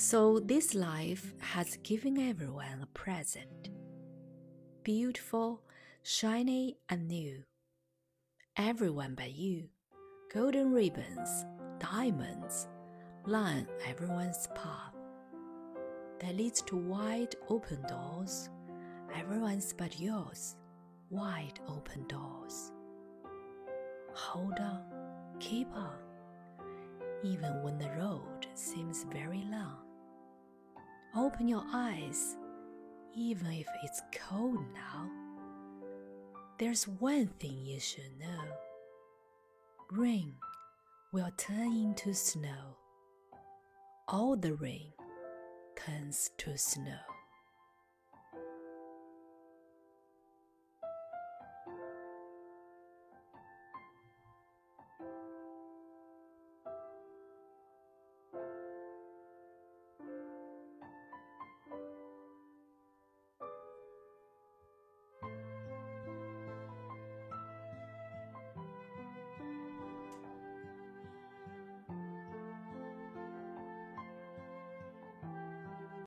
So this life has given everyone a present. Beautiful, shiny, and new. Everyone but you. Golden ribbons, diamonds, line everyone's path. That leads to wide open doors. Everyone's but yours. Wide open doors. Hold on, keep on, even when the road seems very long. Open your eyes, even if it's cold now. There's one thing you should know rain will turn into snow. All the rain turns to snow.